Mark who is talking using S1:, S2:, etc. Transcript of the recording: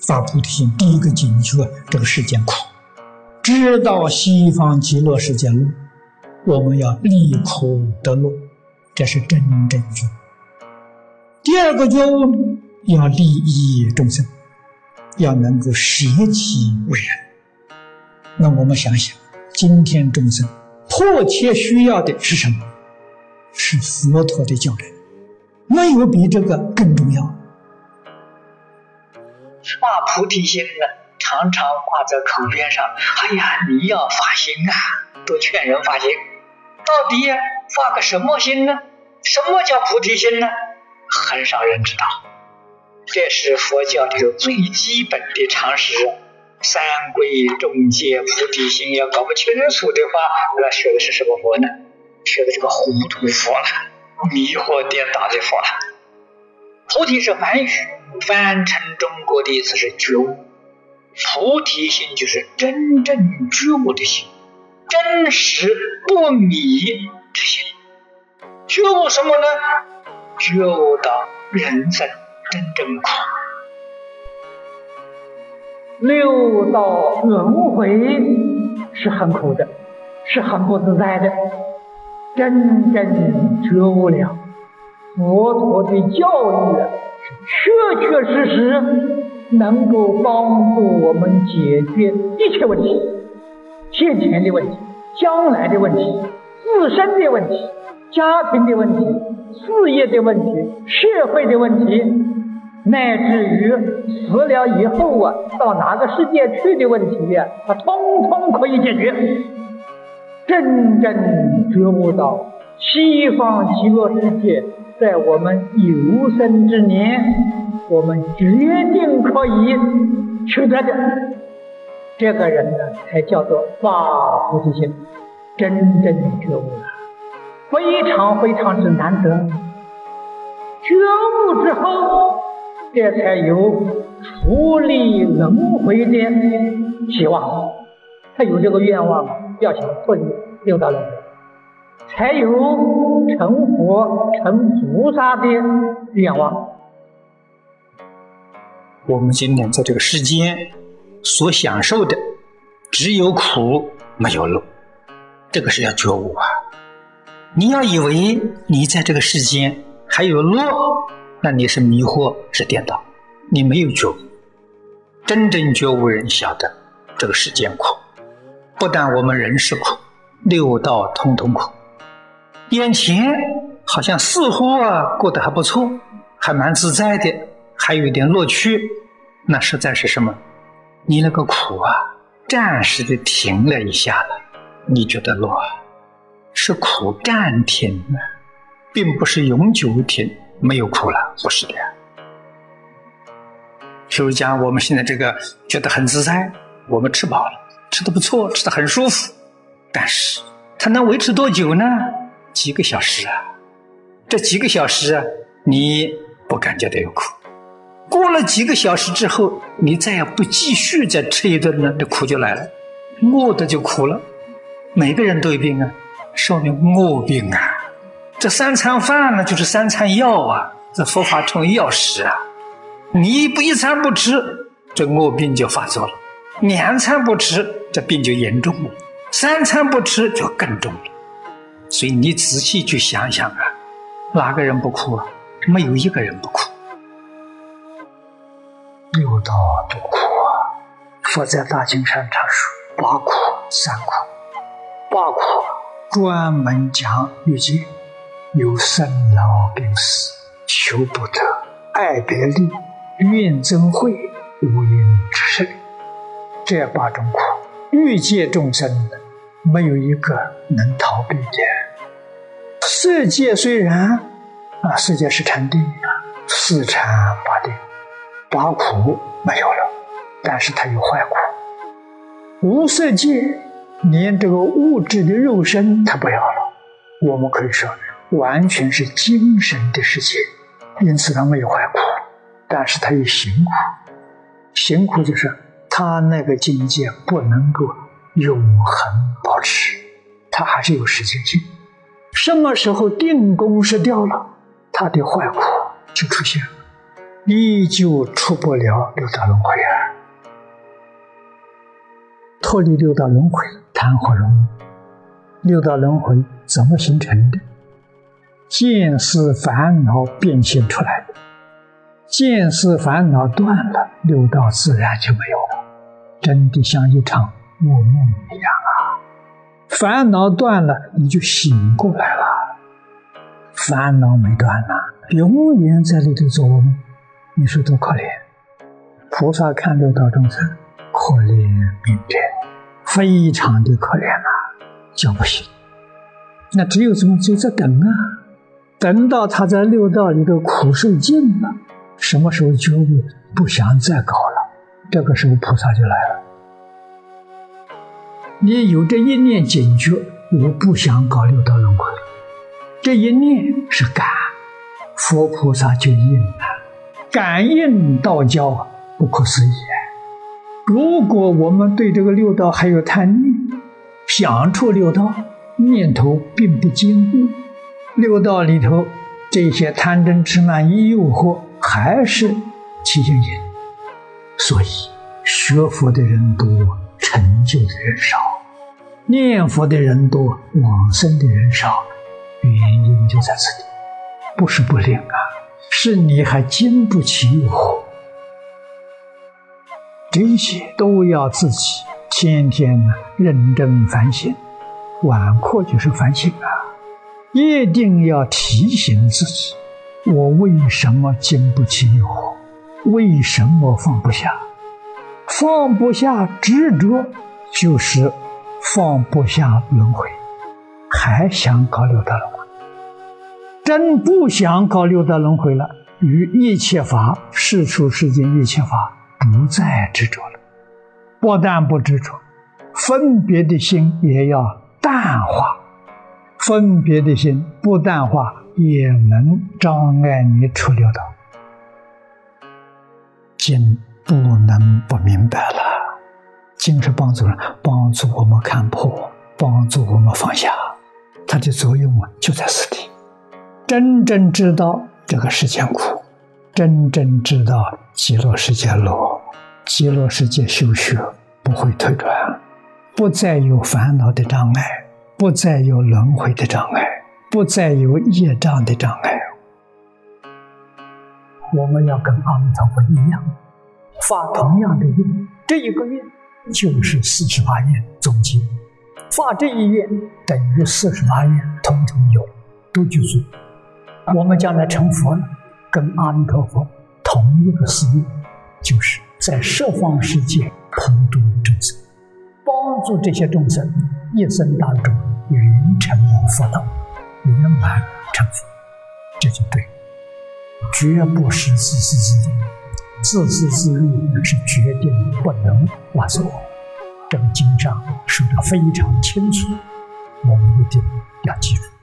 S1: 发菩提心，第一个警觉这个世间苦，知道西方极乐世界路，我们要离苦得乐，这是真正觉。第二个觉悟要利益众生，要能够舍己为人。那我们想想，今天众生迫切需要的是什么？是佛陀的教诲，没有比这个更重要。
S2: 那菩提心呢，常常挂在口边上。哎呀，你要发心啊，都劝人发心。到底发个什么心呢？什么叫菩提心呢？很少人知道。这是佛教里头最基本的常识。三归众戒菩提心，要搞不清楚的话，那学的是什么佛呢？学的这个糊涂佛了，迷惑颠倒的佛了。菩提是梵语，翻成中国的意思是觉悟。菩提心就是真正觉悟的心，真实不迷之心。觉悟什么呢？觉悟到人生真正苦。
S3: 六道轮回是很苦的，是很不自在的。真正觉悟了，佛陀的教育确确实实能够帮助我们解决一切问题：现前的问题、将来的问题、自身的问题、家庭的问题、事业的问题、社会的问题。乃至于死了以后啊，到哪个世界去的问题呀，它通通可以解决。真正觉悟到西方极乐世界，在我们有生之年，我们决定可以取得的，这个人呢，才叫做发菩提心，真正觉悟了，非常非常之难得。觉悟之后。这才有出离轮回的希望，他有这个愿望，要想脱离六道轮回，才有成佛成菩萨的愿望。
S1: 我们今天在这个世间所享受的，只有苦没有乐，这个是要觉悟啊！你要以为你在这个世间还有乐。那你是迷惑，是颠倒，你没有觉悟。真正觉悟人晓得，这个世间苦，不但我们人是苦，六道通通苦。眼前好像似乎啊过得还不错，还蛮自在的，还有一点乐趣，那实在是什么？你那个苦啊，暂时的停了一下了，你觉得乐，是苦暂停了，并不是永久停。没有苦了，不是的。譬如讲，我们现在这个觉得很自在，我们吃饱了，吃的不错，吃的很舒服。但是它能维持多久呢？几个小时啊！这几个小时啊，你不感觉到有苦。过了几个小时之后，你再也不继续再吃一顿了，这苦就来了，饿的就苦了。每个人都有病啊，说明饿病啊。这三餐饭呢，就是三餐药啊！这佛法称为药食啊！你不一餐不吃，这饿病就发作了；两餐不吃，这病就严重了；三餐不吃就更重了。所以你仔细去想想啊，哪个人不哭啊？没有一个人不哭。六道多苦啊！佛在大经上常说八苦、三苦。八苦专门讲欲界。有生老病死、求不得、爱别离、怨憎会、无因之事，这八种苦，欲界众生没有一个能逃避的。色界虽然啊，色界是禅定，四禅八定，八苦没有了，但是它有坏苦。无色界连这个物质的肉身它不要了，我们可以说。完全是精神的世界，因此他没有坏苦，但是他有行苦。行苦就是他那个境界不能够永恒保持，他还是有时间性。什么时候定功失掉了，他的坏苦就出现了。依旧出不了六道轮回啊！脱离六道轮回谈何容易？六道轮回怎么形成的？见思烦恼变现出来的。见思烦恼断了，六道自然就没有了。真的像一场噩梦一样！烦恼断了，你就醒过来了。烦恼没断呐，永远在里头做噩梦。你说多可怜！菩萨看六道众生，可怜悯者，非常的可怜呐，叫不醒。那只有怎么就在等啊？等到他在六道里头苦受尽了，什么时候觉悟，不想再搞了，这个时候菩萨就来了。你有这一念警觉，我不想搞六道轮回，这一念是感，佛菩萨就应了。感应道交啊，不可思议。如果我们对这个六道还有贪念，想出六道念头并不坚固。六道里头这些贪嗔痴慢疑诱惑还是起现因，所以学佛的人多，成就的人少；念佛的人多，往生的人少。原因就在这里，不是不灵啊，是你还经不起诱惑。这些都要自己天天认真反省，晚课就是反省啊。一定要提醒自己：我为什么经不起诱惑？为什么放不下？放不下执着，就是放不下轮回，还想搞六道轮回。真不想搞六道轮回了，与一切法、世出世间一切法不再执着了。不但不执着，分别的心也要淡化。分别的心不淡化，也能障碍你出六道。经不能不明白了，经是帮助人，帮助我们看破，帮助我们放下。它的作用，就在此地。真正知道这个世间苦，真正知道极乐世界乐，极乐世界修学不会退转，不再有烦恼的障碍。不再有轮回的障碍，不再有业障的障碍。我们要跟阿弥陀佛一样，发同样的愿。这一个愿就是四十八愿总结，发这一愿等于四十八愿统统有，都具足。我们将来成佛了，跟阿弥陀佛同一个誓愿，就是在十方世界普度众生，帮助这些众生一生当中。圆成佛道，圆满成佛，这就对。绝不是自私自利，自私自利是决定不能完成。这个经上说的非常清楚，我们一定要记住。